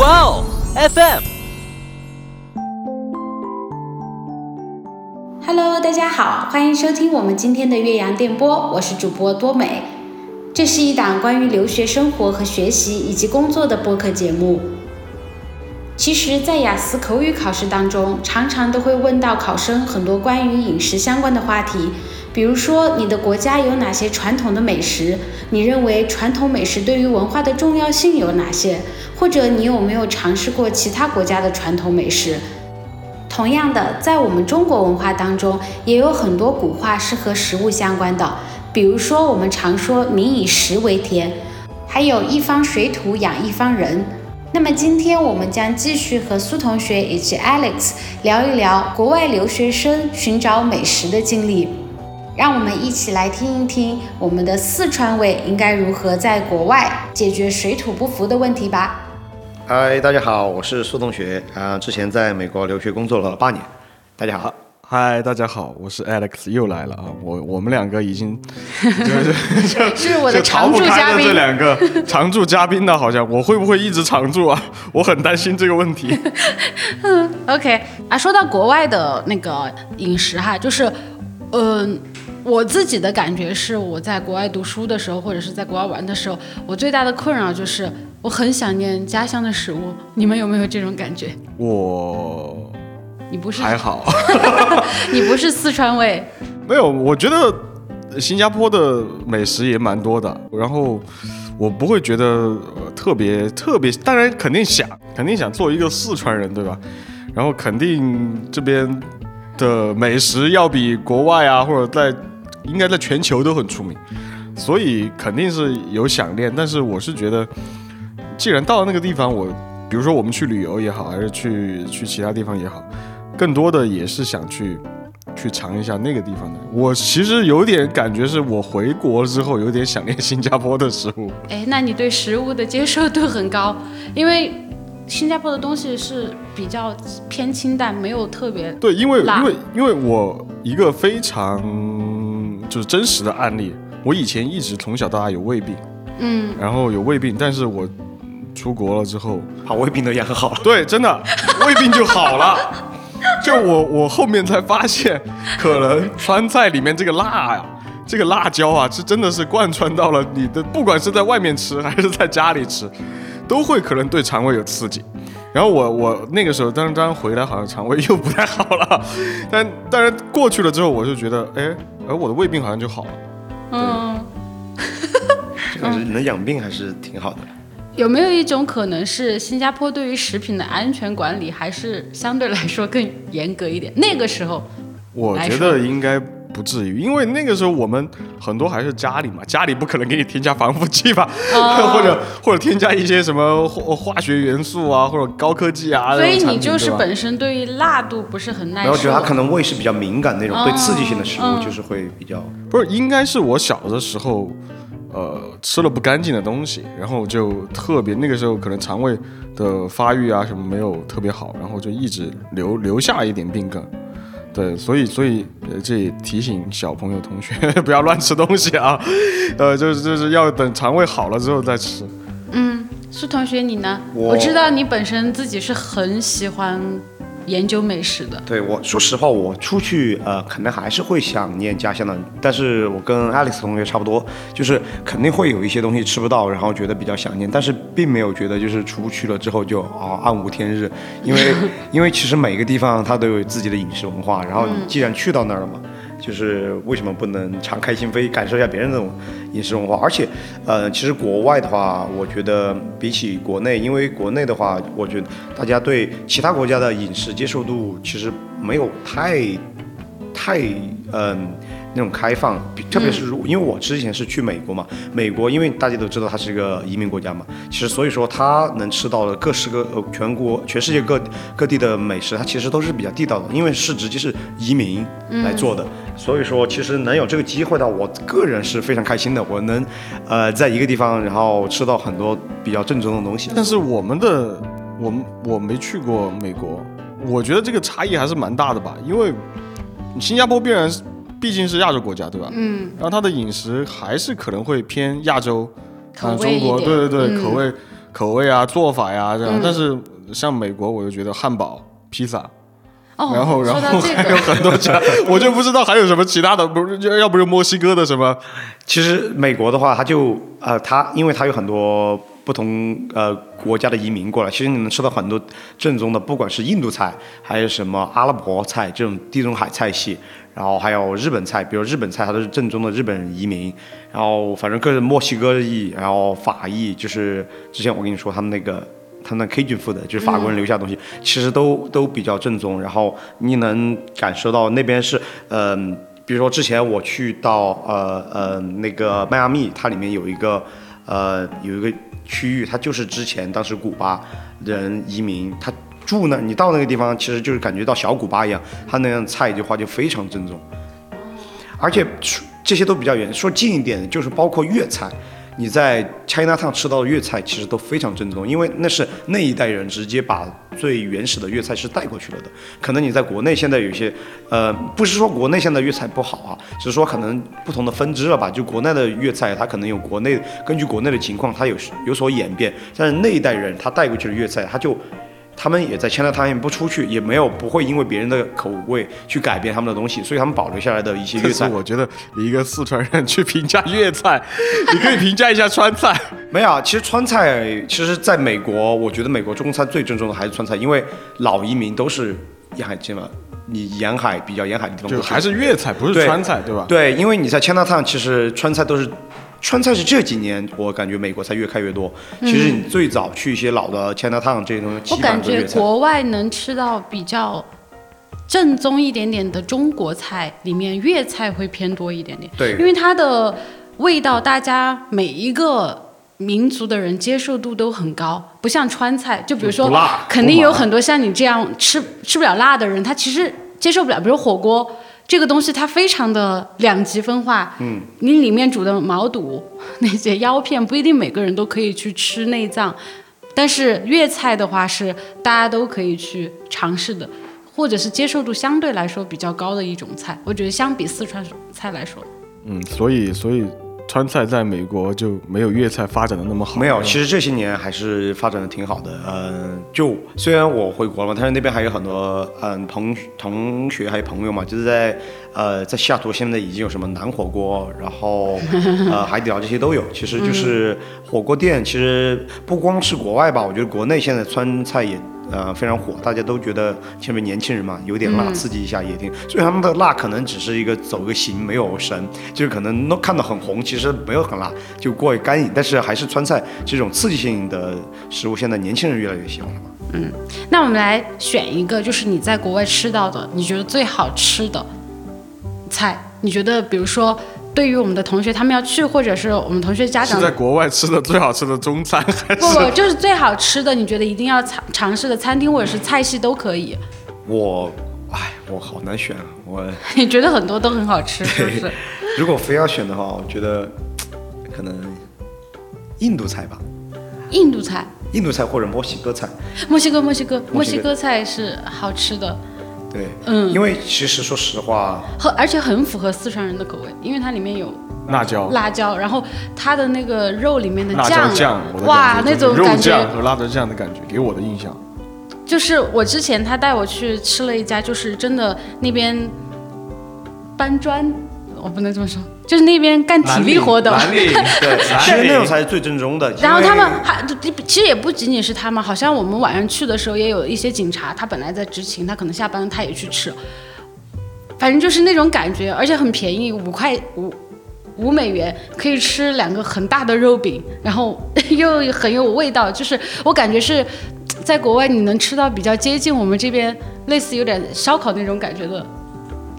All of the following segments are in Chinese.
哇哦，FM。Hello，大家好，欢迎收听我们今天的岳阳电波，我是主播多美。这是一档关于留学生活和学习以及工作的播客节目。其实，在雅思口语考试当中，常常都会问到考生很多关于饮食相关的话题，比如说你的国家有哪些传统的美食？你认为传统美食对于文化的重要性有哪些？或者你有没有尝试过其他国家的传统美食？同样的，在我们中国文化当中，也有很多古话是和食物相关的，比如说我们常说“民以食为天”，还有一方水土养一方人。那么今天我们将继续和苏同学以及 Alex 聊一聊国外留学生寻找美食的经历，让我们一起来听一听我们的四川味应该如何在国外解决水土不服的问题吧。嗨，大家好，我是苏同学啊、之前在美国留学工作了八年。大家好，嗨，大家好，我是 Alex，又来了啊！我我们两个已经 就是 就是我的常驻嘉宾这两个 常驻嘉宾呢，好像我会不会一直常驻啊？我很担心这个问题。嗯 OK 啊，说到国外的那个饮食哈，就是，嗯、我自己的感觉是，我在国外读书的时候，或者是在国外玩的时候，我最大的困扰就是我很想念家乡的食物。你们有没有这种感觉？我你不是还好，你不是四川味，没有，我觉得新加坡的美食也蛮多的，然后我不会觉得、呃特别特别，当然肯定想，肯定想做一个四川人，对吧？然后肯定这边的美食要比国外啊，或者在应该在全球都很出名，所以肯定是有想念。但是我是觉得，既然到了那个地方，我比如说我们去旅游也好，还是去去其他地方也好，更多的也是想去去尝一下那个地方的。我其实有点感觉，是我回国之后有点想念新加坡的食物。哎，那你对食物的接受度很高，因为新加坡的东西是比较偏清淡，没有特别对，因为因为因为我一个非常就是真实的案例，我以前一直从小到大有胃病，嗯，然后有胃病，但是我出国了之后，把胃病都养好了。对，真的胃病就好了。就我我后面才发现，可能川菜里面这个辣呀、这个辣椒啊，是真的是贯穿到了你的，不管是在外面吃还是在家里吃，都会可能对肠胃有刺激。然后我我那个时候，当然当然回来好像肠胃又不太好了，但但是过去了之后，我就觉得，哎，而我的胃病好像就好了。嗯。这个是能养病还是挺好的。有没有一种可能是新加坡对于食品的安全管理还是相对来说更严格一点？那个时候，我觉得应该不至于，因为那个时候我们很多还是家里嘛，家里不可能给你添加防腐剂吧，哦 或者或者添加一些什么化化学元素啊，或者高科技啊。所以你就是本身对于辣度不是很耐受。然后觉得他可能胃是比较敏感那种，哦对刺激性的食嗯物就是会比较。不是，应该是我小的时候，呃，吃了不干净的东西，然后就特别那个时候可能肠胃的发育啊什么没有特别好，然后就一直留留下一点病根。对，所以所以呃，这也提醒小朋友同学 不要乱吃东西啊，呃，就是就是要等肠胃好了之后再吃。嗯，苏同学你呢？我我知道你本身自己是很喜欢研究美食的。对我说实话，我出去呃，可能还是会想念家乡的，但是我跟 Alex 同学差不多，就是肯定会有一些东西吃不到，然后觉得比较想念，但是并没有觉得就是出去了之后就啊暗无天日，因为 因为其实每个地方它都有自己的饮食文化，然后既然去到那儿了嘛。就是为什么不能敞开心扉感受一下别人那种饮食文化？而且，呃，其实国外的话，我觉得比起国内，因为国内的话，我觉得大家对其他国家的饮食接受度其实没有太太嗯、那种开放，比特别是如因为我之前是去美国嘛，美国因为大家都知道它是一个移民国家嘛，其实所以说它能吃到的各式各呃全国全世界各各地的美食，它其实都是比较地道的，因为是直接是移民来做的，所以说其实能有这个机会的，我个人是非常开心的，我能呃在一个地方然后吃到很多比较正宗的东西。但是我们的我们我没去过美国，我觉得这个差异还是蛮大的吧，因为新加坡必然是毕竟是亚洲国家，对吧？嗯，然后它的饮食还是可能会偏亚洲，口啊，中国，对对对，嗯。口味口味啊、做法呀这样。嗯。但是像美国，我就觉得汉堡、披萨，哦，然后然后还有，很多其他，我就不知道还有什么其他的，不是就要不是墨西哥的什么，其实美国的话，它就呃，它因为它有很多不同呃国家的移民过来，其实你能吃到很多正宗的，不管是印度菜，还有什么阿拉伯菜这种地中海菜系，然后还有日本菜，比如日本菜它都是正宗的日本移民，然后反正各种墨西哥裔，然后法裔，就是之前我跟你说他们那个。他们那 Cajun food 就是法国人留下东西，其实都都比较正宗。然后你能感受到那边是，嗯、比如说之前我去到呃呃那个迈阿密，它里面有一个呃有一个区域，它就是之前当时古巴人移民，他住那，你到那个地方，其实就是感觉到小古巴一样，他那样菜的话就非常正宗，而且这些都比较远。说近一点的，就是包括粤菜。你在 China Town 吃到的粤菜其实都非常正宗，因为那是那一代人直接把最原始的粤菜是带过去了的。可能你在国内现在有些，呃，不是说国内现在粤菜不好啊，只是说可能不同的分支了吧。就国内的粤菜，它可能有国内根据国内的情况，它有有所演变。但是那一代人他带过去的粤菜，他就他们也在 China Town 不出去，也没有不会因为别人的口味去改变他们的东西，所以他们保留下来的一些粤菜。我觉得你一个四川人去评价粤菜，你可以评价一下川菜。没有啊，其实川菜，其实在美国，我觉得美国中餐最正宗的还是川菜，因为老移民都是沿海基本你沿海比较沿海的地方，就还是粤菜，不是川菜，对吧？对，因为你在 China Town，其实川菜都是，川菜是这几年我感觉美国菜越开越多。其实你最早去一些老的 China Town 这些东西，我感觉。国外能吃到比较正宗一点点的中国菜，里面粤菜会偏多一点点。对因为它的味道，大家每一个民族的人接受度都很高，不像川菜，就比如说，肯定有很多像你这样吃吃不了辣的人，他其实接受不了。比如火锅这个东西，它非常的两极分化。嗯，你里面煮的毛肚 那些腰片，不一定每个人都可以去吃内脏。但是粤菜的话是大家都可以去尝试的，或者是接受度相对来说比较高的一种菜。我觉得相比四川菜来说，嗯，所以所以川菜在美国就没有粤菜发展的那么好。没有，其实这些年还是发展的挺好的。嗯，就虽然我回国了嘛，但是那边还有很多嗯同同学还有朋友嘛，就是在呃在西雅图现在已经有什么南火锅，然后呃 海底捞这些都有。其实就是火锅店，其实不光是国外吧，我觉得国内现在川菜也。呃，非常火，大家都觉得前面年轻人嘛，有点辣，刺激一下也挺。所以他们的辣可能只是一个走个形，没有神，就是可能都看到很红，其实没有很辣，就过于干瘾。但是还是川菜这种刺激性的食物，现在年轻人越来越喜欢了嘛。那我们来选一个，就是你在国外吃到的，你觉得最好吃的菜。你觉得，比如说，对于我们的同学，他们要去，或者是我们同学家长是在国外吃的最好吃的中餐，还是不 不，就是最好吃的，你觉得一定要尝尝试的餐厅或者是菜系都可以。我，哎，我好难选啊。我 你觉得很多都很好吃，是不是？如果非要选的话，我觉得可能印度菜吧，印度菜、印度菜或者墨西哥菜。墨西哥、墨西哥、墨西哥菜是好吃的，对，嗯。因为其实说实话，和而且很符合四川人的口味，因为它里面有辣椒、辣椒，然后它的那个肉里面的辣椒酱，的哇，那种感觉酱和辣椒酱的感觉，给我的印象。就是我之前他带我去吃了一家，就是真的那边搬砖，我不能这么说，就是那边干体力活的。对，其实那种才是最正宗的。然后他们还其实也不仅仅是他们，好像我们晚上去的时候也有一些警察，他本来在执勤，他可能下班了他也去吃，反正就是那种感觉，而且很便宜，五块五五美元可以吃两个很大的肉饼，然后 又很有味道，就是我感觉是在国外你能吃到比较接近我们这边类似有点烧烤那种感觉的，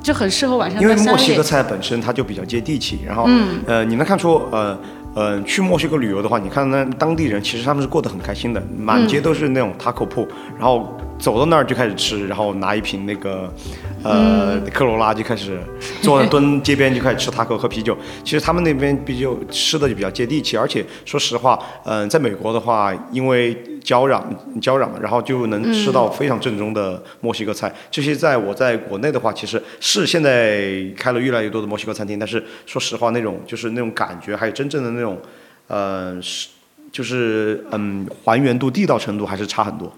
就很适合晚上因为。墨西哥菜本身它就比较接地气，然后，呃，你能看出，呃，呃，去墨西哥旅游的话，你看那当地人其实他们是过得很开心的，满街都是那种 taco 铺，然后走到那儿就开始吃，然后拿一瓶那个，呃，科罗拉就开始坐在蹲街边就开始吃 taco 喝啤酒。其实他们那边啤酒吃的就比较接地气，而且说实话，嗯、在美国的话，因为交壤交壤，然后就能吃到非常正宗的墨西哥菜。这些在我在国内的话，其实是现在开了越来越多的墨西哥餐厅，但是说实话，那种就是那种感觉，还有真正的那种，呃，是就是嗯还原度、地道程度还是差很多。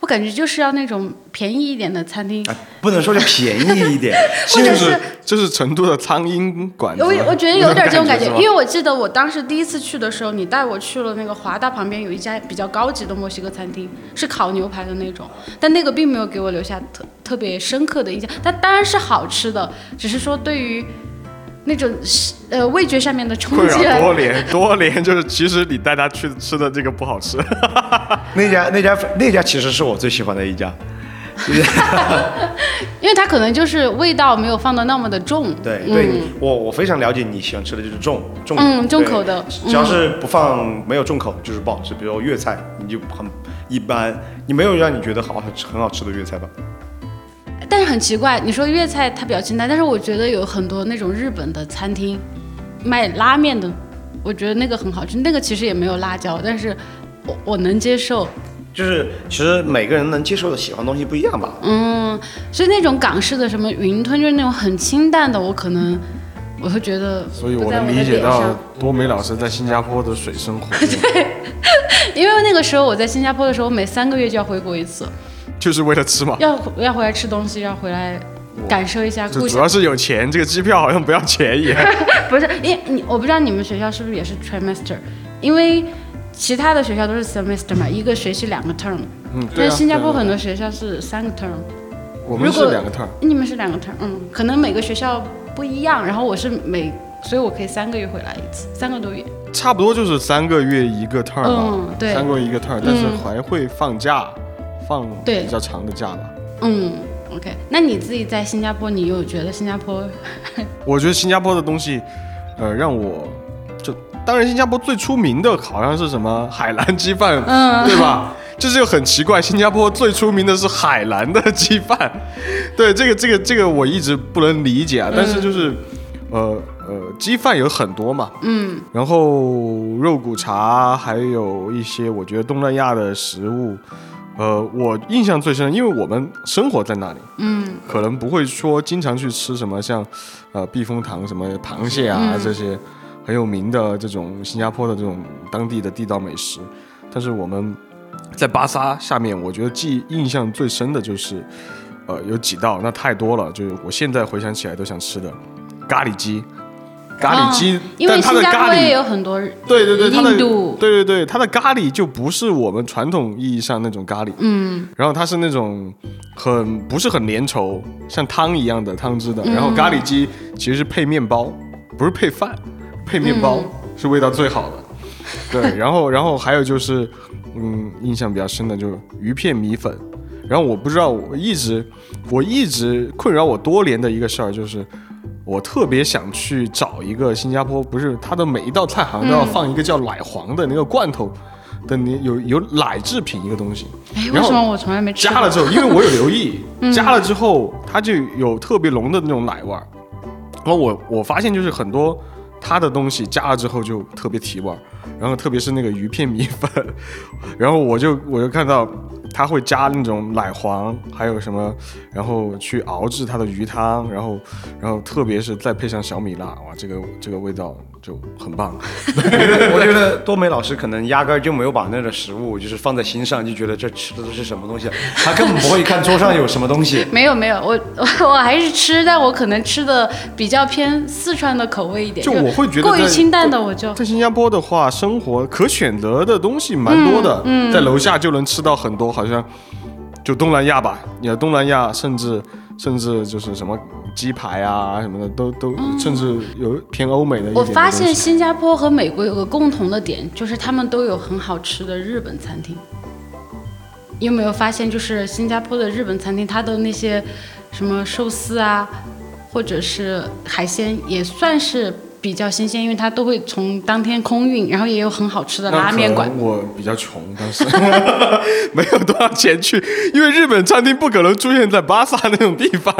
我感觉就是要那种便宜一点的餐厅，哎，不能说就便宜一点，或者是就是成都的苍蝇馆子。我我觉得有点这种感觉，因为我记得我当时第一次去的时候，你带我去了那个华大旁边有一家比较高级的墨西哥餐厅，是烤牛排的那种，但那个并没有给我留下特特别深刻的印象。但当然是好吃的，只是说对于那种呃味觉上面的冲困击扰多年，多年就是其实你带他去吃的这个不好吃，那家那家那家其实是我最喜欢的一家。因为它可能就是味道没有放的那么的重。对对，嗯我我非常了解你喜欢吃的就是重重嗯重口的只要是不放没有重口就是不好吃。比如粤菜，你就很一般，你没有让你觉得好吃很好吃的粤菜吧？但是很奇怪，你说粤菜它比较清淡，但是我觉得有很多那种日本的餐厅卖拉面的，我觉得那个很好吃，那个其实也没有辣椒，但是我我能接受。就是其实每个人能接受的喜欢的东西不一样吧。嗯，所以那种港式的什么云吞，就是那种很清淡的，我可能我会觉得所以我能理解到多美老师在新加坡的水生活，因为那个时候我在新加坡的时候，我每三个月就要回国一次，就是为了吃嘛。要要回来吃东西，要回来感受一下故乡。主要是有钱，这个机票好像不要钱也。不是，因为你我不知道你们学校是不是也是 trimester，因为其他的学校都是 semester 嘛，一个学期两个 term，嗯，对啊。但新加坡很多学校是三个 term，我们是两个 term 你们是两个 term，嗯，可能每个学校不一样，然后我是每，所以我可以三个月回来一次，三个多月。差不多就是三个月一个 term 吧，嗯对三个月一个 term，但是嗯还会放假，放对比较长的假吧。嗯，OK，那你自己在新加坡，你有觉得新加坡 我觉得新加坡的东西，呃，让我就当然新加坡最出名的好像是什么海南鸡饭，嗯对吧？这就很奇怪，新加坡最出名的是海南的鸡饭，对这个这个这个我一直不能理解啊。但是就是，呃呃，鸡饭有很多嘛，嗯然后肉骨茶，还有一些我觉得东南亚的食物，呃，我印象最深，因为我们生活在那里，嗯。可能不会说经常去吃什么像，呃，避风塘什么螃蟹啊、嗯。这些很有名的这种新加坡的这种当地的地道美食，但是我们在巴沙下面，我觉得记印象最深的就是，呃，有几道那太多了，就是我现在回想起来都想吃的咖喱鸡。咖喱鸡，哦因为但它新加坡也的咖喱，有很多对对对，它的印度对对对，它的咖喱就不是我们传统意义上那种咖喱，嗯然后它是那种很不是很粘稠，像汤一样的汤汁的。嗯然后咖喱鸡其实是配面包，不是配饭，配面包、嗯是味道最好的。对，然后然后还有就是，嗯，印象比较深的就是鱼片米粉。然后我不知道，我一直我一直困扰我多年的一个事儿就是。我特别想去找一个新加坡，不是它的每一道菜好像都要放一个叫奶黄的那个罐头的，你有有奶制品一个东西，哎，为然后什么我从来没吃？加了之后，因为我有留意，加了之后它就有特别浓的那种奶味儿。然后我我发现就是很多它的东西加了之后就特别提味儿，然后特别是那个鱼片米粉，然后我就我就看到它会加那种奶黄，还有什么，然后去熬制它的鱼汤，然后然后特别是再配上小米辣，哇，这个这个味道就很棒。我觉得多美老师可能压根儿就没有把那个食物就是放在心上，就觉得这吃的都是什么东西，他根本不会看桌上有什么东西。没有没有，我我 我还是吃，但我可能吃的比较偏四川的口味一点，就我会觉得过于清淡的我就在新加坡的话，生活可选择的东西蛮多的，嗯在楼下就能吃到很多，好像就东南亚吧，你看东南亚，甚至甚至就是什么鸡排啊什么的，都都、甚至有偏欧美的一点嗯我发现新加坡和美国有个共同的点，就是他们都有很好吃的日本餐厅。你有没有发现，就是新加坡的日本餐厅，它的那些什么寿司啊，或者是海鲜，也算是比较新鲜，因为它都会从当天空运，然后也有很好吃的拉面馆我比较穷，当时 没有多少钱去，因为日本餐厅不可能出现在巴萨那种地方，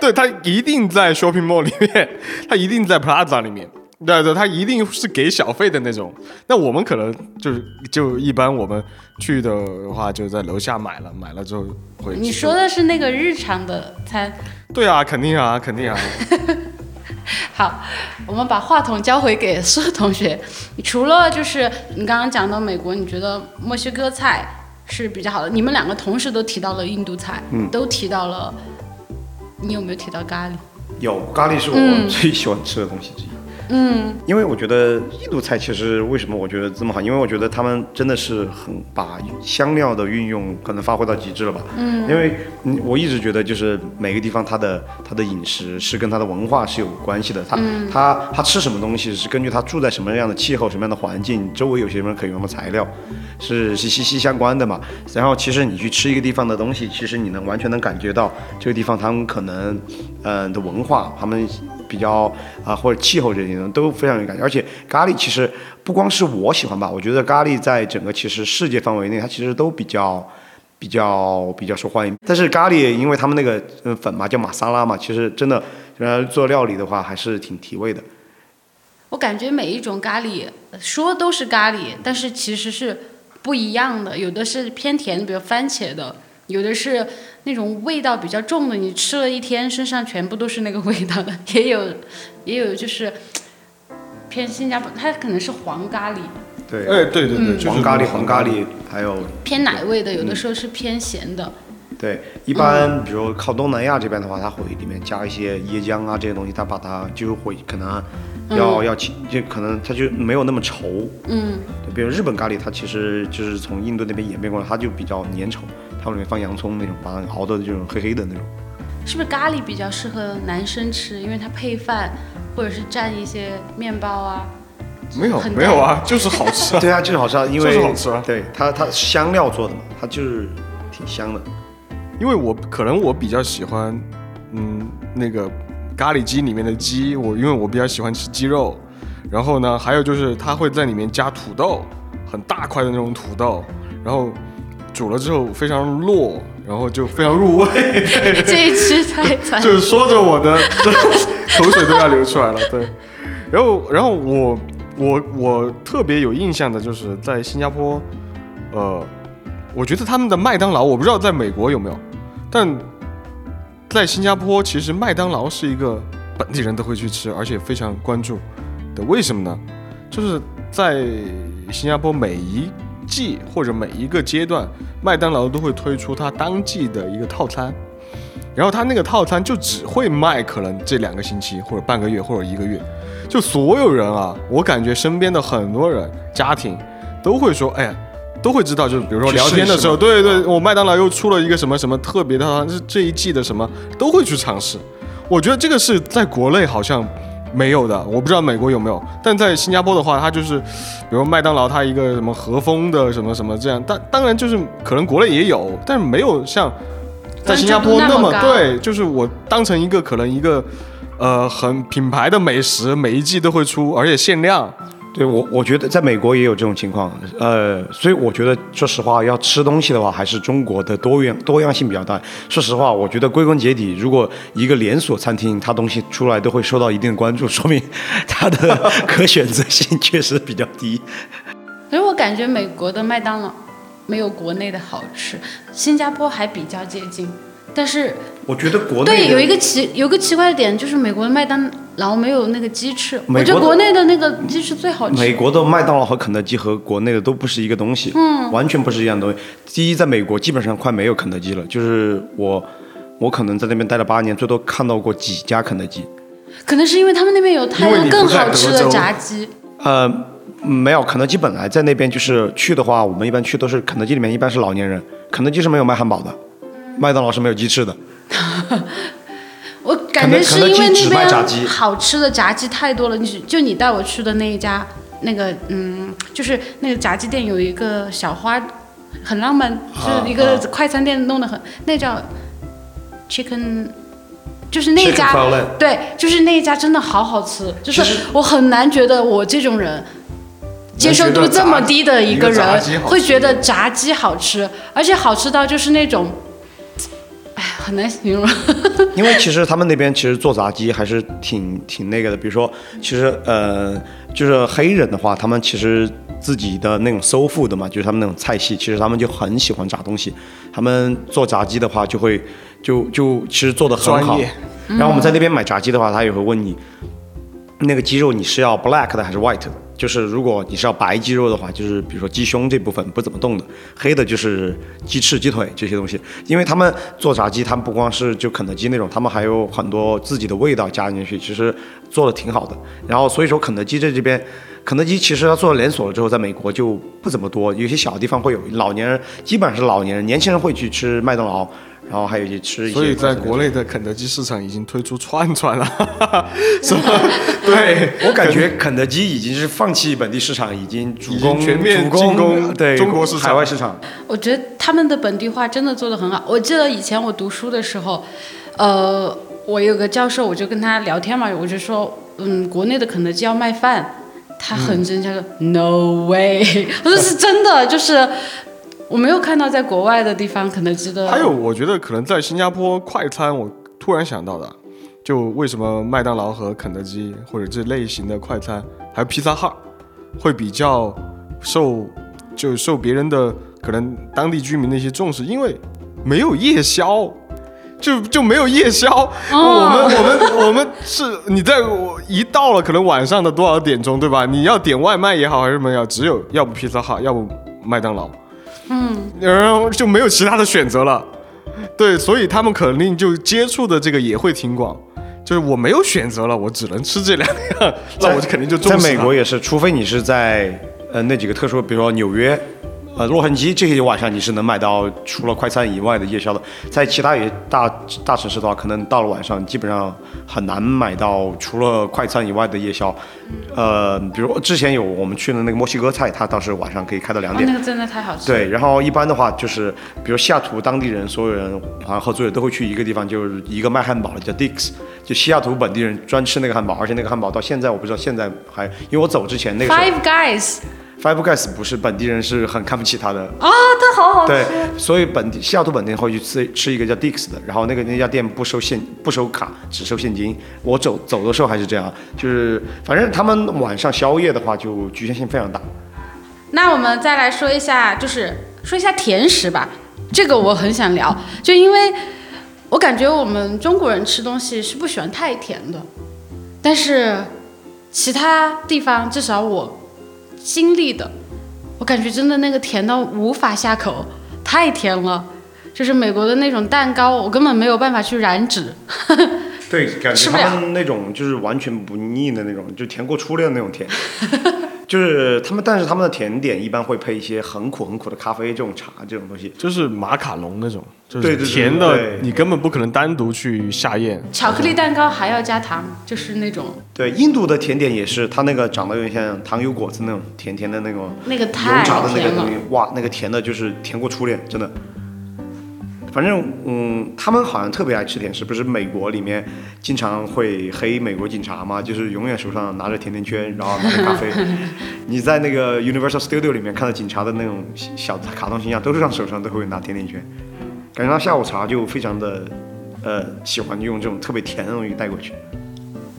对，它一定在 shopping mall 里面，它一定在 Plaza 里面。对对，它一定是给小费的那种。那我们可能就是就一般我们去的话，就在楼下买了，买了之后回去。你说的是那个日常的餐，对啊，肯定啊，肯定啊。好，我们把话筒交回给苏同学。除了就是你刚刚讲到美国，你觉得墨西哥菜是比较好的？你们两个同时都提到了印度菜，嗯都提到了。你有没有提到咖喱？有咖喱是我嗯最喜欢吃的东西之一。嗯，因为我觉得印度菜其实为什么我觉得这么好？因为我觉得他们真的是很把香料的运用可能发挥到极致了吧。嗯，因为嗯我一直觉得就是每个地方它的它的饮食是跟它的文化是有关系的。它它它吃什么东西是根据它住在什么样的气候、什么样的环境，周围有些什么可以用的材料，是是息息相关的嘛。然后其实你去吃一个地方的东西，其实你能完全能感觉到这个地方他们可能嗯、呃的文化，他们比较啊、或者气候这些东西都非常有感觉。而且咖喱其实不光是我喜欢吧，我觉得咖喱在整个其实世界范围内，它其实都比较。比较比较受欢迎，但是咖喱因为他们那个粉嘛叫玛莎拉嘛，其实真的呃做料理的话还是挺提味的。我感觉每一种咖喱说都是咖喱，但是其实是不一样的。有的是偏甜，比如番茄的；有的是那种味道比较重的，你吃了一天身上全部都是那个味道的。也有，也有就是偏新加坡，它可能是黄咖喱，对，哎，对对对，就是黄咖喱、黄咖喱。还有偏奶味的；有的时候是偏咸的。对，一般比如靠东南亚这边的话，它会里面加一些椰浆啊这些东西，它把它就会可能要、要清，就可能它就没有那么稠。嗯，比如日本咖喱，它其实就是从印度那边演变过来，它就比较粘稠，它里面放洋葱那种，把它熬的这种黑黑的那种。是不是咖喱比较适合男生吃？因为它配饭或者是蘸一些面包啊。没有没有啊，就是好吃啊。对啊，就是好吃啊，因为就是好吃啊对它它香料做的嘛，它就是挺香的。因为我可能我比较喜欢，嗯，那个咖喱鸡里面的鸡，我因为我比较喜欢吃鸡肉，然后呢，还有就是它会在里面加土豆，很大块的那种土豆，然后煮了之后非常糯，然后就非常入味，这一期太惨。就是说着我的 口水都要流出来了，对。然后，然后我我我特别有印象的就是在新加坡，呃，我觉得他们的麦当劳，我不知道在美国有没有，但在新加坡其实麦当劳是一个本地人都会去吃，而且非常关注的。为什么呢？就是在新加坡每一季或者每一个阶段，麦当劳都会推出它当季的一个套餐。然后它那个套餐就只会卖可能这两个星期或者半个月或者一个月，就所有人啊，我感觉身边的很多人家庭都会说，哎呀，都会知道，就是比如说聊天的时候，对对，我麦当劳又出了一个什么什么特别的套餐，是这一季的什么，都会去尝试。我觉得这个是在国内好像没有的，我不知道美国有没有，但在新加坡的话，它就是，比如麦当劳它一个什么和风的什么什么这样，但当然就是可能国内也有，但是没有像在新加坡那么对，就是我当成一个可能一个呃很品牌的美食，每一季都会出，而且限量。对我，我觉得在美国也有这种情况，呃，所以我觉得，说实话，要吃东西的话，还是中国的多元多样性比较大。说实话，我觉得归根结底，如果一个连锁餐厅，它东西出来都会受到一定的关注，说明它的 可选择性确实比较低。所以我感觉美国的麦当劳没有国内的好吃，新加坡还比较接近，但是我觉得国内对有一个奇有个奇怪的点就是美国的麦当劳没有那个鸡翅，我觉得国内的那个鸡翅最好吃。美国的麦当劳和肯德基和国内的都不是一个东西，嗯，完全不是一样的东西。第一，在美国基本上快没有肯德基了，就是我，我可能在那边待了八年，最多看到过几家肯德基。可能是因为他们那边有太多更好吃的炸鸡。呃，没有，肯德基本来在那边就是去的话，我们一般去都是肯德基里面一般是老年人，肯德基是没有卖汉堡的，麦当劳是没有鸡翅的。我感觉是因为那边好吃的炸鸡太多了。你就你带我去的那一家，那个嗯，就是那个炸鸡店有一个小花，很浪漫，就是一个快餐店弄得很，那叫 chicken，就是那家对，就是那一家真的好好吃，就是我很难觉得我这种人。接受度这么低的一个人会觉得炸鸡好吃，而且好吃到就是那种，哎，很难形容。因为其实他们那边其实做炸鸡还是挺挺那个的，比如说，其实呃，就是黑人的话，他们其实自己的那种 soul food 嘛，就是他们那种菜系，其实他们就很喜欢炸东西。他们做炸鸡的话，就会就就其实做的很好。然后我们在那边买炸鸡的话，他也会问你，那个鸡肉你是要 black 的还是 white 的？就是如果你是要白鸡肉的话，就是比如说鸡胸这部分不怎么动的，黑的就是鸡翅、鸡腿这些东西。因为他们做炸鸡，他们不光是就肯德基那种，他们还有很多自己的味道加进去，其实做的挺好的。然后所以说肯德基在这边，肯德基其实它做了连锁了之后，在美国就不怎么多，有些小地方会有，老年人基本上是老年人，年轻人会去吃麦当劳。然后还有一些吃一些，所以在国内的肯德基市场已经推出串串了，是吧？对我感觉肯德基已经是放弃本地市场，已经主攻全面进攻对中国市场、海外市场。我觉得他们的本地化真的做得很好。我记得以前我读书的时候，呃，我有个教授，我就跟他聊天嘛，我就说，嗯，国内的肯德基要卖饭，他很真，他说 No way，我说是真的，就是。我没有看到在国外的地方肯德基的。还有，我觉得可能在新加坡快餐，我突然想到的，就为什么麦当劳和肯德基或者这类型的快餐，还有披萨哈，会比较受就受别人的可能当地居民的一些重视，因为没有夜宵，就 就没有夜宵。我们 我们我们是你在我一到了可能晚上的多少点钟，对吧？你要点外卖也好还是什么要，只有要不披萨哈，要不麦当劳。嗯，然后就没有其他的选择了，对，所以他们肯定就接触的这个也会挺广，就是我没有选择了，我只能吃这两样，那我就肯定就在美国也是，除非你是在呃那几个特殊，比如说纽约。呃，洛杉矶这些晚上你是能买到除了快餐以外的夜宵的，在其他也大大城市的话，可能到了晚上基本上很难买到除了快餐以外的夜宵。呃，比如之前有我们去的那个墨西哥菜，它倒是晚上可以开到两点。那个真的太好吃。对，然后一般的话就是，比如西雅图当地人所有人好像喝醉了都会去一个地方，就是一个卖汉堡的叫 Dick's，就西雅图本地人专吃那个汉堡，而且那个汉堡到现在我不知道现在还，因为我走之前那个。Five Guys。Five Guys 不是本地人是很看不起他的啊，他好好吃。对，所以本地西雅图本地人会去吃吃一个叫 Dick's 的，然后那个那家店不收现不收卡，只收现金。我走走的时候还是这样，就是反正他们晚上宵夜的话就局限性非常大。那我们再来说一下，就是说一下甜食吧，这个我很想聊，就因为我感觉我们中国人吃东西是不喜欢太甜的，但是其他地方至少我。经历的，我感觉真的那个甜到无法下口，太甜了。就是美国的那种蛋糕，我根本没有办法去燃脂。对，感觉 他们那种就是完全不腻的那种，就甜过初恋的那种甜。就是他们，但是他们的甜点一般会配一些很苦很苦的咖啡，这种茶这种东西，就是马卡龙那种，就是甜的，你根本不可能单独去下咽。巧克力蛋糕还要加糖，就是那种。对，印度的甜点也是，它那个长得有点像糖油果子那种甜甜的那种，那个太甜了。哇，那个甜的就是甜过初恋，真的。反正嗯，他们好像特别爱吃甜食，不是美国里面经常会黑美国警察吗？就是永远手上拿着甜甜圈，然后拿着咖啡。你在那个 Universal Studio 里面看到警察的那种小卡通形象，都是让手上都会拿甜甜圈。感觉他下午茶就非常的呃喜欢用这种特别甜的东西带过去。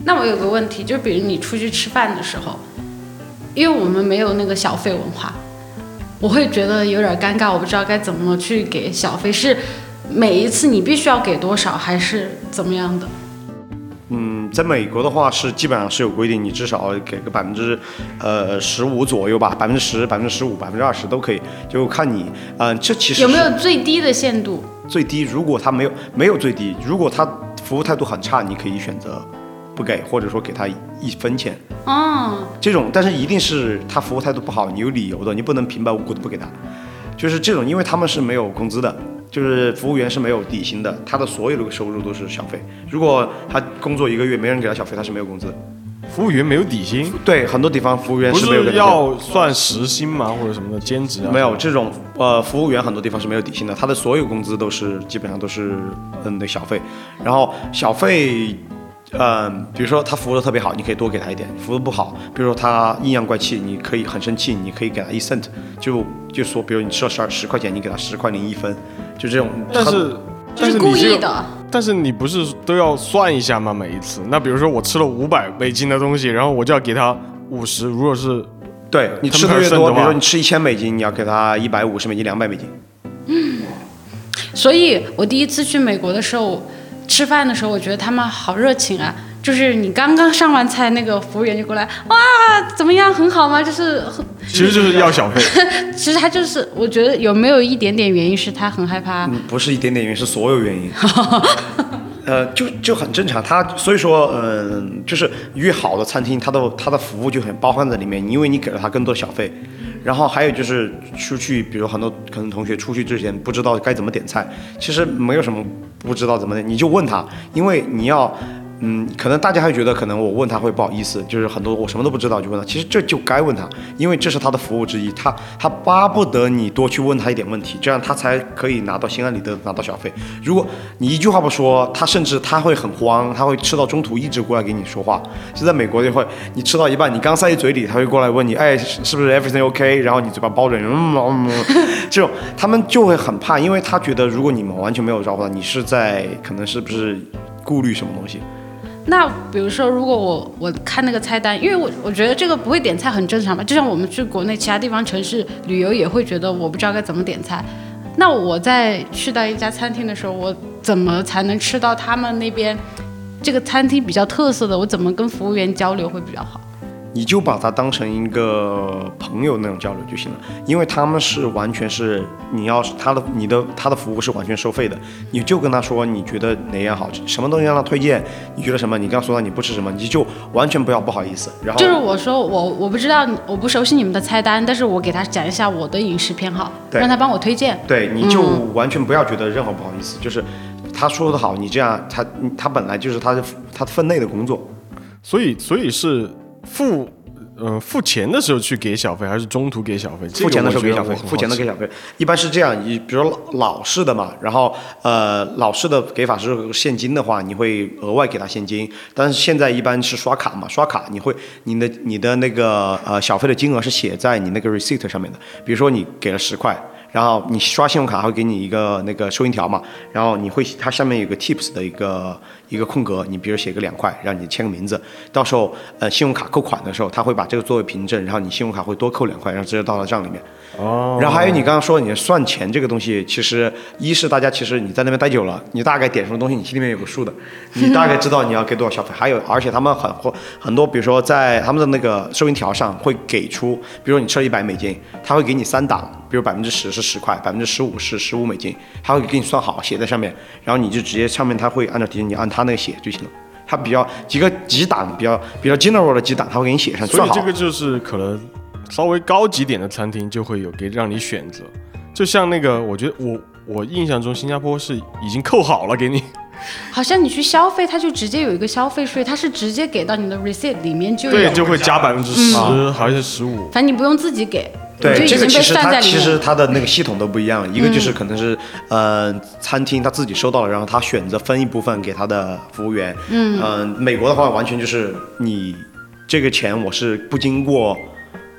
那我有个问题，就比如你出去吃饭的时候，因为我们没有那个小费文化，我会觉得有点尴尬，我不知道该怎么去给小费是。每一次你必须要给多少，还是怎么样的？嗯，在美国的话是基本上是有规定，你至少给个百分之，呃十五左右吧，百分之十、百分之十五、百分之二十都可以，就看你。嗯，这其实有没有最低的限度？最低，如果他没有没有最低，如果他服务态度很差，你可以选择不给，或者说给他一分钱。哦，这种，但是一定是他服务态度不好，你有理由的，你不能平白无故的不给他。就是这种，因为他们是没有工资的。就是服务员是没有底薪的，他的所有的收入都是小费。如果他工作一个月没人给他小费，他是没有工资。服务员没有底薪？对，很多地方服务员是没有。不是要算时薪吗？或者什么的兼职啊？没有这种，呃，服务员很多地方是没有底薪的，他的所有工资都是基本上都是嗯的小费。然后小费，嗯，比如说他服务的特别好，你可以多给他一点；服务不好，比如说他阴阳怪气，你可以很生气，你可以给他一 cent，就就说，比如你吃了十二十块钱，你给他十块零一分。就这种，但是，但是故意的。但是你不是都要算一下吗？每一次，那比如说我吃了五百美金的东西，然后我就要给他五十。如果是，对你吃的越多，比如说你吃一千美金，你要给他一百五十美金、两百美金。嗯，所以我第一次去美国的时候吃饭的时候，我觉得他们好热情啊。就是你刚刚上完菜，那个服务员就过来，哇，怎么样，很好吗？就是很，其实就是要小费。其实他就是，我觉得有没有一点点原因是他很害怕？嗯，不是一点点原因，是所有原因。呃，就就很正常，他所以说，嗯、就是越好的餐厅，它的它的服务就很包含在里面，因为你给了他更多小费。然后还有就是出去，比如很多可能同学出去之前不知道该怎么点菜，其实没有什么不知道怎么的，你就问他，因为你要。嗯，可能大家会觉得，可能我问他会不好意思，就是很多我什么都不知道就问他，其实这就该问他，因为这是他的服务之一，他他巴不得你多去问他一点问题，这样他才可以拿到心安理得拿到小费。如果你一句话不说，他甚至他会很慌，他会吃到中途一直过来给你说话。就在美国就会，你吃到一半，你刚塞进嘴里，他会过来问你，哎，是不是 everything OK？然后你嘴巴包着，嗯嗯，这种他们就会很怕，因为他觉得如果你们完全没有招呼他，你是在可能是不是顾虑什么东西？那比如说，如果我我看那个菜单，因为我我觉得这个不会点菜很正常嘛，就像我们去国内其他地方城市旅游也会觉得我不知道该怎么点菜。那我在去到一家餐厅的时候，我怎么才能吃到他们那边这个餐厅比较特色的？我怎么跟服务员交流会比较好？你就把它当成一个朋友那种交流就行了，因为他们是完全是你要是他的你的他的服务是完全收费的，你就跟他说你觉得哪样好吃，什么东西让他推荐，你觉得什么，你跟他说到你不吃什么，你就完全不要不好意思，然后就是我说我我不知道我不熟悉你们的菜单，但是我给他讲一下我的饮食偏好，让他帮我推荐。对，你就完全不要觉得任何不好意思，就是他说的好，你这样他他本来就是他的他分内的工作，所以所以是付呃付钱的时候去给小费，还是中途给小费？付钱的时候给小费，付钱的给小费，一般是这样，你比如说老式的嘛，然后呃老式的给法是现金的话，你会额外给他现金，但是现在一般是刷卡嘛，刷卡你会你的你的那个呃小费的金额是写在你那个 receipt 上面的，比如说你给了十块。然后你刷信用卡会给你一个那个收银条嘛，然后你会它下面有个 tips 的一个一个空格，你比如写个两块，让你签个名字，到时候呃信用卡扣款的时候，他会把这个作为凭证，然后你信用卡会多扣两块，然后直接到了账里面。哦，然后还有你刚刚说你算钱这个东西，其实一是大家其实你在那边待久了，你大概点什么东西你心里面有个数的，你大概知道你要给多少消费。还有而且他们很很多，比如说在他们的那个收银条上会给出，比如说你吃了一百美金，他会给你三档，比如百分之十是十块，百分之十五是十五美金，他会给你算好写在上面，然后你就直接上面他会按照提醒你按他那个写就行了。他比较几个几档比较比较 general 的几档，他会给你写上去。所以这个就是可能稍微高级点的餐厅就会有给让你选择，就像那个，我觉得我我印象中新加坡是已经扣好了给你，好像你去消费，它就直接有一个消费税，它是直接给到你的 receipt 里面就有，对，就会加百分之十还是十五。反正你不用自己给，对，这个其实它其实面。它的那个系统都不一样，一个就是可能是呃餐厅他自己收到了，然后他选择分一部分给他的服务员。嗯、美国的话完全就是你这个钱我是不经过。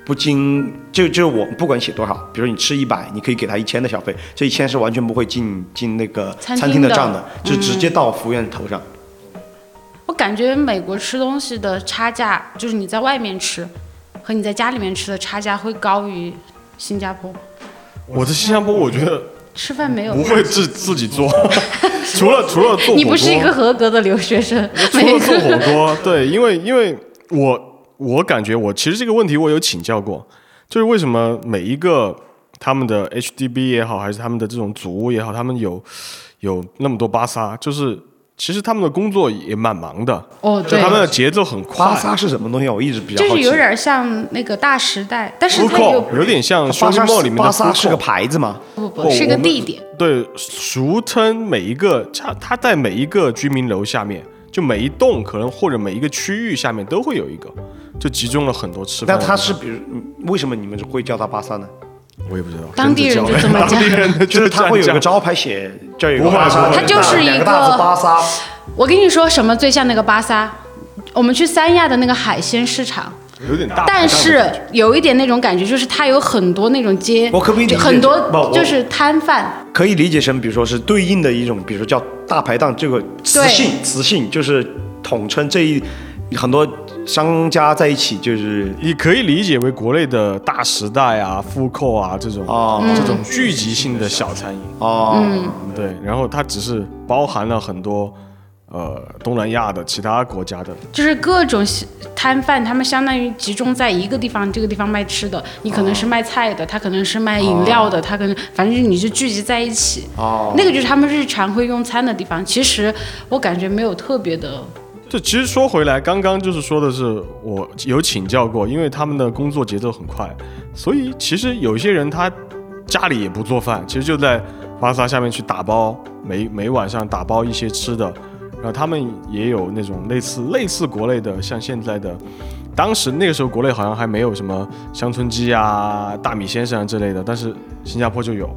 不经就就我不管写多少，比如你吃一百，你可以给他一千的小费，这一千是完全不会进进那个餐餐厅的厅的账的，就直接到服务员头上。我感觉美国吃东西的差价，就是你在外面吃和你在家里面吃的差价会高于新加坡。我在新加坡，我觉得吃饭没有不会自自己做，除了除了做火锅，你不是一个合格的留学生，除了做火锅，对，因为因为我我感觉我其实这个问题我有请教过，就是为什么每一个他们的 HDB 也好，还是他们的这种组屋也好，他们有有那么多巴萨，就是其实他们的工作也蛮忙的，哦，对就他，们的节奏很快巴。萨是什么东西啊？我一直比较。就是有点像那个大时代，但是它有有点像巴 shopping 萨 mall 里面的巴萨是个牌子吗？不不是个地点，对，俗称每一个它它在每一个居民楼下面，就每一栋可能或者每一个区域下面都会有一个，就集中了很多吃饭那的地方。他是比如嗯为什么你们会叫它巴萨呢？我也不知道，当地人就这么讲就是他会有一个个招牌写这儿有个巴萨，不会它就是一个个巴萨。我跟你说什么最像那个巴萨？我们去三亚的那个海鲜市场，有点大，但是有一点那种感觉，就是它有很多那种街，我可不可以理解很多就是摊贩，可以理解成，比如说是对应的一种，比如说叫大排档这个词性，词性就是统称这一很多商家在一起，就是你可以理解为国内的大时代啊、复扣啊这种哦嗯这种聚集性的小餐饮。嗯，对，然后它只是包含了很多呃东南亚的其他国家的。就是各种摊贩，他们相当于集中在一个地方，这个地方卖吃的，你可能是卖菜的，他可能是卖饮料的，他可能反正你就聚集在一起。哦，那个就是他们日常会用餐的地方。其实我感觉没有特别的，这其实说回来，刚刚就是说的是我有请教过，因为他们的工作节奏很快，所以其实有些人他家里也不做饭，其实就在巴萨下面去打包，每每晚上打包一些吃的，然后他们也有那种类似类似国内的，像现在的，当时那个时候国内好像还没有什么乡村鸡啊、大米先生啊之类的，但是新加坡就有。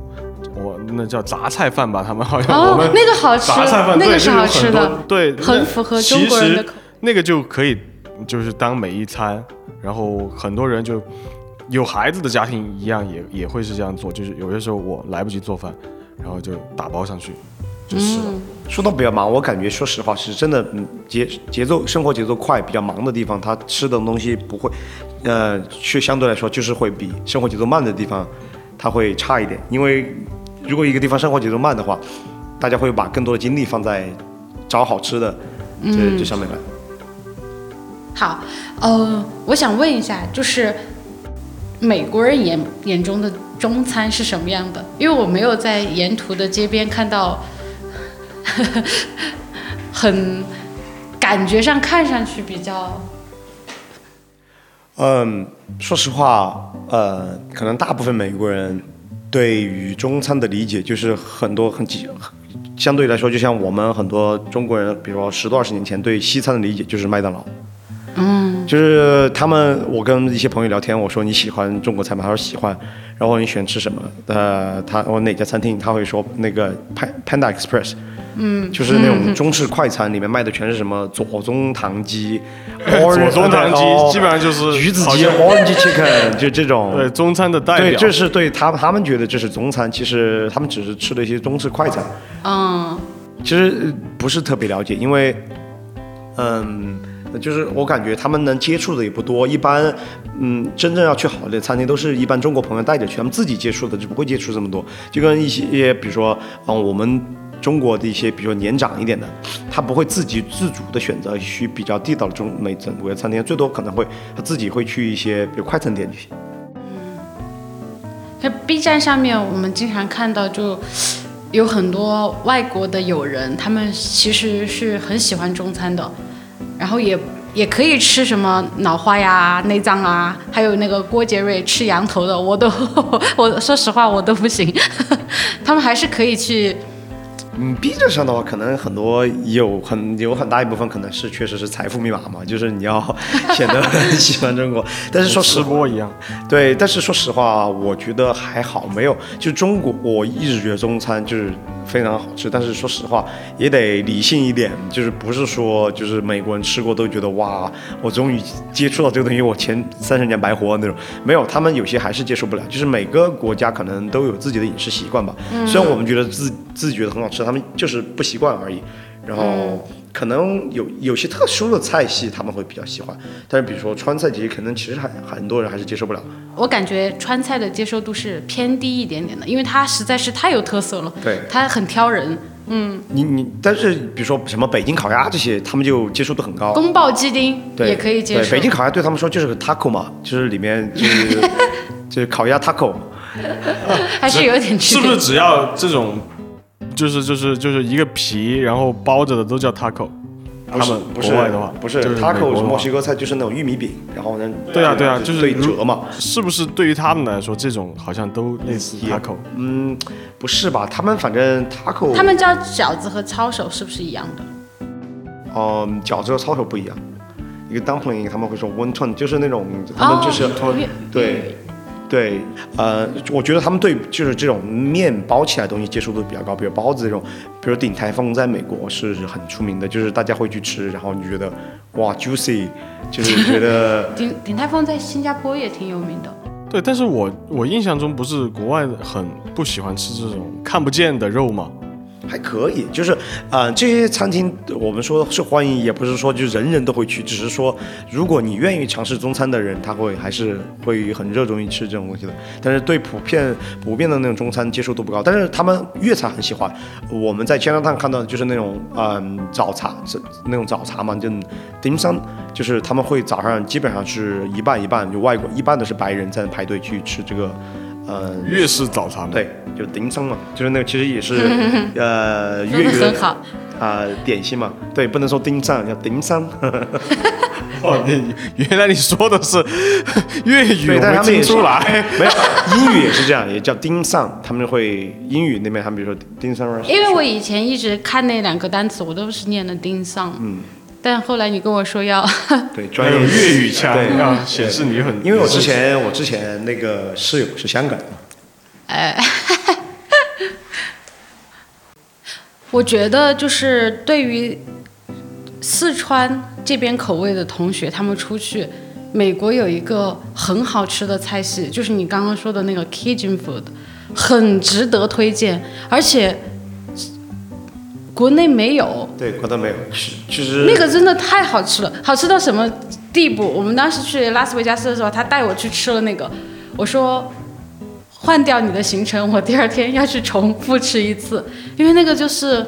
我那叫杂菜饭吧，他们好像我们，哦那个好吃杂菜饭，那个是好吃的，对，很符合中国人的其实口。那个就可以就是当每一餐，然后很多人就有孩子的家庭一样也也会是这样做，就是有些时候我来不及做饭，然后就打包上去就是了。说到比较忙，我感觉说实话是真的，嗯，节节奏生活节奏快、比较忙的地方，他吃的东西不会，呃，却相对来说就是会比生活节奏慢的地方，它会差一点。因为如果一个地方生活节奏慢的话，大家会把更多的精力放在找好吃的这、这上面来。好，呃，我想问一下，就是美国人眼眼中的中餐是什么样的？因为我没有在沿途的街边看到呵呵，很感觉上看上去比较嗯，说实话，呃，可能大部分美国人对于中餐的理解就是很多很几，相对来说，就像我们很多中国人，比如说十多二十年前对西餐的理解就是麦当劳。嗯，就是他们，我跟一些朋友聊天，我说你喜欢中国菜吗？他说喜欢。然后你喜欢吃什么？呃，他我哪家餐厅？他会说那个 Pan- Panda Express。嗯，就是那种中式快餐，里面卖的全是什么左宗棠鸡、左宗棠鸡哦基本上就是橘子鸡、orange chicken，就这种。对中餐的代对，表，这是对他们，他们觉得这是中餐，其实他们只是吃了一些中式快餐，嗯。其实呃不是特别了解，因为，嗯，就是我感觉他们能接触的也不多，一般，嗯，真正要去好的餐厅都是一般中国朋友带着去，他们自己接触的就不会接触这么多，就跟一些比如说，嗯，我们。中国的一些，比如说年长一点的，他不会自己自主的选择去比较地道的中美整国餐厅，最多可能会他自己会去一些比如快餐店去。在 B 站上面，我们经常看到就有很多外国的友人，他们其实是很喜欢中餐的，然后也也可以吃什么脑花呀、内脏啊，还有那个郭杰瑞吃羊头的，我都 我说实话我都不行，他们还是可以去。嗯，B 站上的话，可能很多有很有很大一部分可能是确实是财富密码嘛，就是你要 显得很喜欢中国。但是说实播一样。对，但是说实话，我觉得还好，没有。就中国，我一直觉得中餐就是非常好吃，但是说实话，也得理性一点，就是不是说就是美国人吃过都觉得哇，我终于接触到这个东西，我前三十年白活那种。没有，他们有些还是接受不了。就是每个国家可能都有自己的饮食习惯吧。虽然我们觉得自自己觉得很好吃，他们就是不习惯而已。然后可能有有些特殊的菜系他们会比较喜欢，但是比如说川菜，其实可能其实还很多人还是接受不了。我感觉川菜的接受度是偏低一点点的，因为它实在是太有特色了，对它很挑人。嗯你你，但是比如说什么北京烤鸭这些，他们就接受度很高。宫爆鸡丁对，也可以接受。对北京烤鸭对他们说就是个 taco 嘛，就是里面就是就是烤鸭 taco。还是有点区别是不是只要这种，就是就是就是一个皮，然后包着的都叫 taco？他们不是国外的话不是就是 taco 是墨西哥菜，就是那种玉米饼，然后呢，对啊对啊，就是对折嘛。是不是对于他们来说，这种好像都类似 taco？嗯，不是吧？他们反正 taco，他们叫饺子和抄手是不是一样的？嗯饺子和抄手不一样，一个 dumpling 他们会说 wonton，就是那种他们就是、对。对，呃，我觉得他们对就是这种面包起来的东西接受度比较高，比如包子这种，比如鼎泰丰在美国是很出名的，就是大家会去吃，然后你觉得哇 juicy，就是觉得 鼎鼎泰丰在新加坡也挺有名的。对，但是我我印象中不是国外很不喜欢吃这种看不见的肉吗？还可以，就是，呃，这些餐厅我们说是欢迎，也不是说就人人都会去，只是说如果你愿意尝试中餐的人，他会还是会很热衷于吃这种东西的。但是对普遍普遍的那种中餐接受度不高，但是他们粤菜很喜欢。我们在加拿大看到的就是那种嗯早茶，这那种早茶嘛，就 dim sum，就是他们会早上基本上是一半一半，就外国一半都是白人在排队去吃这个，嗯。粤式早茶嘛，对，就丁桑嘛，就是那个其实也是 呃粤语的说的很好。啊、点心嘛，对，不能说丁上，叫丁桑。哦，你原来你说的是 粤语，对，我没听但是他们也是出来。没有，英语也是这样，也叫丁上，他们会英语那边，他们比如说丁上，因为我以前一直看那两个单词，我都是念的丁上，嗯，但后来你跟我说要，对 专业有粤语腔，对，要显示你很。因为我之前我之前那个室友是香港的，哎，我觉得就是对于四川这边口味的同学，他们出去，美国有一个很好吃的菜系，就是你刚刚说的那个 Cajun food，很值得推荐，而且国内没有。对，国内没有，其其实那个真的太好吃了，好吃到什么地步？我们当时去拉斯维加斯的时候，他带我去吃了那个，我说换掉你的行程，我第二天要去重复吃一次，因为那个就是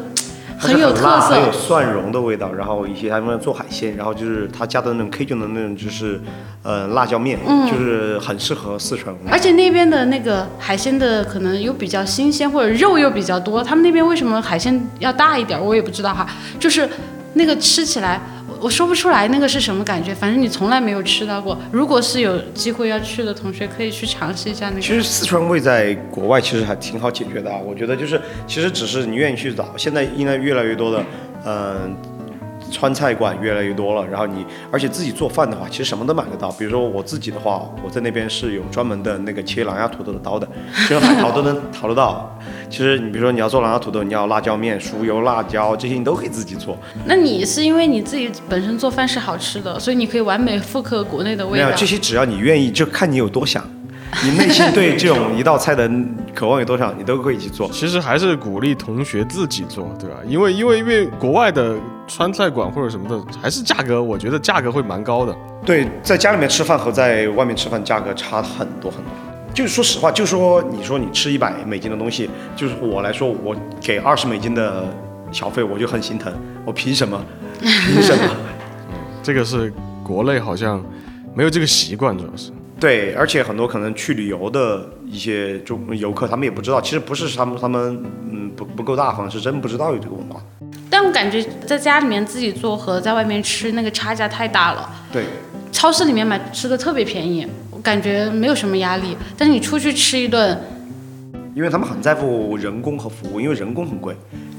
很有特色很有。蒜蓉的味道，然后一些他们做海鲜，然后就是他加的那种 Cajun 的那种就是呃辣椒面，嗯就是很适合四川。而且那边的那个海鲜的可能又比较新鲜，或者肉又比较多。他们那边为什么海鲜要大一点，我也不知道哈。就是那个吃起来，我说不出来那个是什么感觉，反正你从来没有吃到过。如果是有机会要去的同学，可以去尝试一下那个。其实四川味在国外其实还挺好解决的啊，我觉得就是其实只是你愿意去找，现在应该越来越多的，嗯、川菜馆越来越多了，然后你而且自己做饭的话，其实什么都买得到。比如说我自己的话，我在那边是有专门的那个切狼牙土豆的刀的，其实海淘都能淘得到。其实你比如说你要做狼牙土豆，你要辣椒面、熟油、辣椒这些你都可以自己做。那你是因为你自己本身做饭是好吃的，所以你可以完美复刻国内的味道没有。这些，只要你愿意，就看你有多想，你内心对这种一道菜的渴望有多少，你都可以去做。其实还是鼓励同学自己做，对吧？因为因为因为国外的川菜馆或者什么的，还是价格，我觉得价格会蛮高的。对，在家里面吃饭和在外面吃饭价格差很多很多。就是说实话，就说你说你吃一百美金的东西，就是我来说，我给二十美金的小费，我就很心疼。我凭什么？凭什么？这个是国内好像没有这个习惯，主要是。对，而且很多可能去旅游的一些中游客，他们也不知道，其实不是他们他们嗯不不够大方，是真不知道有这个文化。但我感觉在家里面自己做和在外面吃那个差价太大了。对，超市里面买吃的特别便宜，我感觉没有什么压力。但是你出去吃一顿，因为他们很在乎人工和服务，因为人工很贵，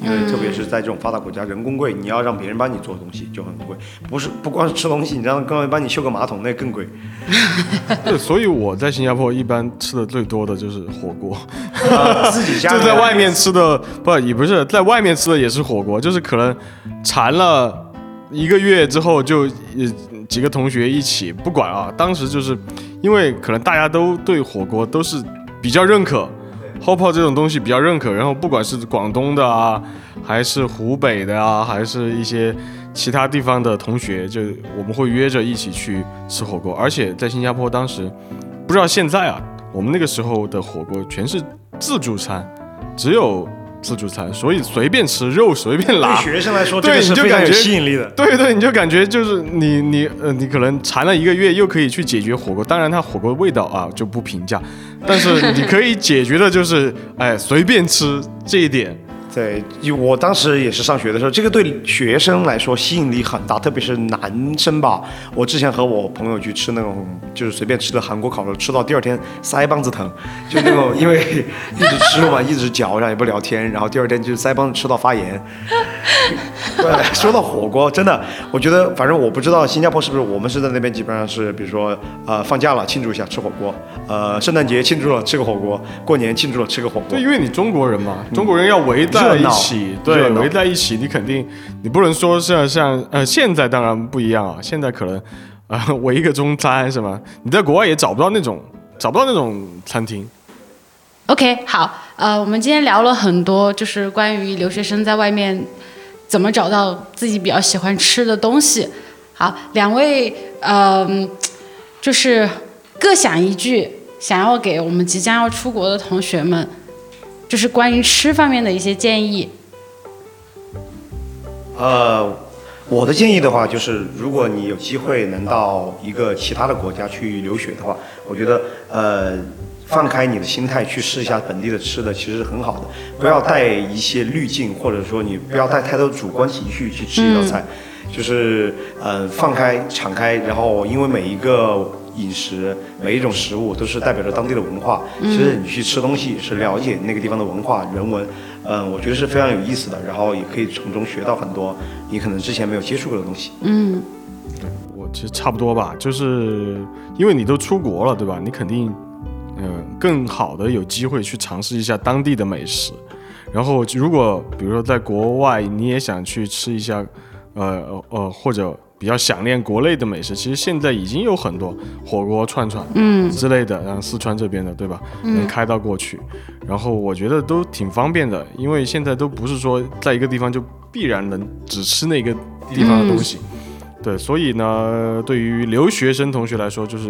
因为特别是在这种发达国家，人工贵，你要让别人帮你做东西就很贵，不是不光是吃东西，你让别人帮你修个马桶那更贵。对，所以我在新加坡一般吃的最多的就是火锅，呃自己家 就在外面吃的，不也不是在外面吃的也是火锅，就是可能馋了一个月之后就呃几个同学一起，不管啊，当时就是因为可能大家都对火锅都是比较认可。后泡这种东西比较认可，然后不管是广东的啊，还是湖北的啊，还是一些其他地方的同学，就我们会约着一起去吃火锅。而且在新加坡当时，不知道现在啊，我们那个时候的火锅全是自助餐，只有自助餐，所以随便吃肉随便拿对。学生来说，对你就感觉吸引力的。对对，你就感觉就是你你呃，你可能馋了一个月，又可以去解决火锅。当然，它火锅味道啊就不评价，但是你可以解决的就是哎随便吃这一点。对，因为我当时也是上学的时候，这个对学生来说吸引力很大，特别是男生吧。我之前和我朋友去吃那种就是随便吃的韩国烤肉，吃到第二天腮帮子疼，就那种因为一直吃嘛，一直嚼，然后也不聊天，然后第二天就腮帮子吃到发炎。对，说到火锅，真的，我觉得反正我不知道新加坡是不是，我们是在那边基本上是，比如说呃放假了庆祝一下吃火锅，呃圣诞节庆祝了吃个火锅，过年庆祝了吃个火锅对，。因为你中国人嘛，中国人要围在一起，对，围在一起，你肯定你不能说像像呃，现在当然不一样啊，现在可能啊、呃、围一个中餐是吗？你在国外也找不到那种找不到那种餐厅。OK，好，呃，我们今天聊了很多，就是关于留学生在外面怎么找到自己比较喜欢吃的东西。好，两位，嗯、就是各想一句，想要给我们即将要出国的同学们，就是关于吃方面的一些建议。呃，我的建议的话，就是如果你有机会能到一个其他的国家去留学的话，我觉得呃，放开你的心态去试一下本地的吃的，其实是很好的。不要带一些滤镜，或者说你不要带太多主观情绪去吃一道菜，就是呃放开、敞开，然后因为每一个。饮食每一种食物都是代表着当地的文化。其实你去吃东西是了解那个地方的文化人文，嗯，我觉得是非常有意思的。然后也可以从中学到很多你可能之前没有接触过的东西。嗯我其实差不多吧，就是因为你都出国了，对吧？你肯定，嗯、更好的有机会去尝试一下当地的美食。然后，如果比如说在国外你也想去吃一下，呃呃，或者比较想念国内的美食，其实现在已经有很多火锅、串串，嗯之类的，然后四川这边的，对吧？能开到过去，然后我觉得都挺方便的，因为现在都不是说在一个地方就必然能只吃那个地方的东西。对，所以呢，对于留学生同学来说，就是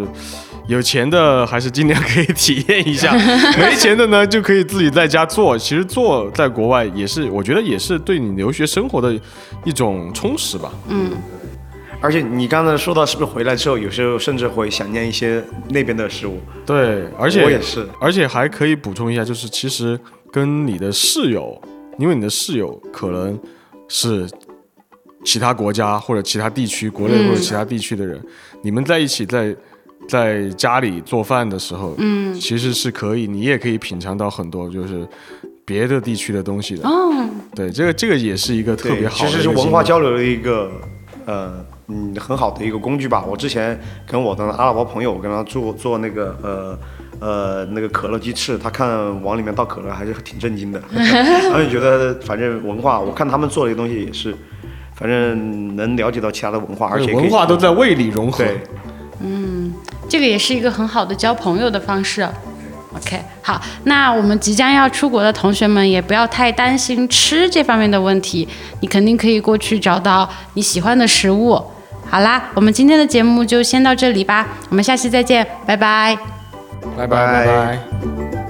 有钱的还是尽量可以体验一下，没钱的呢就可以自己在家做。其实做在国外也是，我觉得也是对你留学生活的一种充实吧。嗯而且你刚才说到，是不是回来之后，有时候甚至会想念一些那边的食物？对，而且我也是。而且还可以补充一下，就是其实跟你的室友，因为你的室友可能是其他国家或者其他地区、国内或者其他地区的人，你们在一起在在家里做饭的时候，嗯其实是可以，你也可以品尝到很多就是别的地区的东西的。哦对，这个这个也是一个特，别好的其实是文化交流的一个呃嗯很好的一个工具吧。我之前跟我的阿拉伯朋友，我跟他做做那个呃。呃，那个可乐鸡翅，他看往里面倒可乐还是挺震惊的，然后就觉得反正文化，我看他们做的东西也是，反正能了解到其他的文化，而且文化都在胃里融合。嗯，这个也是一个很好的交朋友的方式。OK，好，那我们即将要出国的同学们也不要太担心吃这方面的问题，你肯定可以过去找到你喜欢的食物。好啦，我们今天的节目就先到这里吧，我们下期再见，拜拜。拜拜。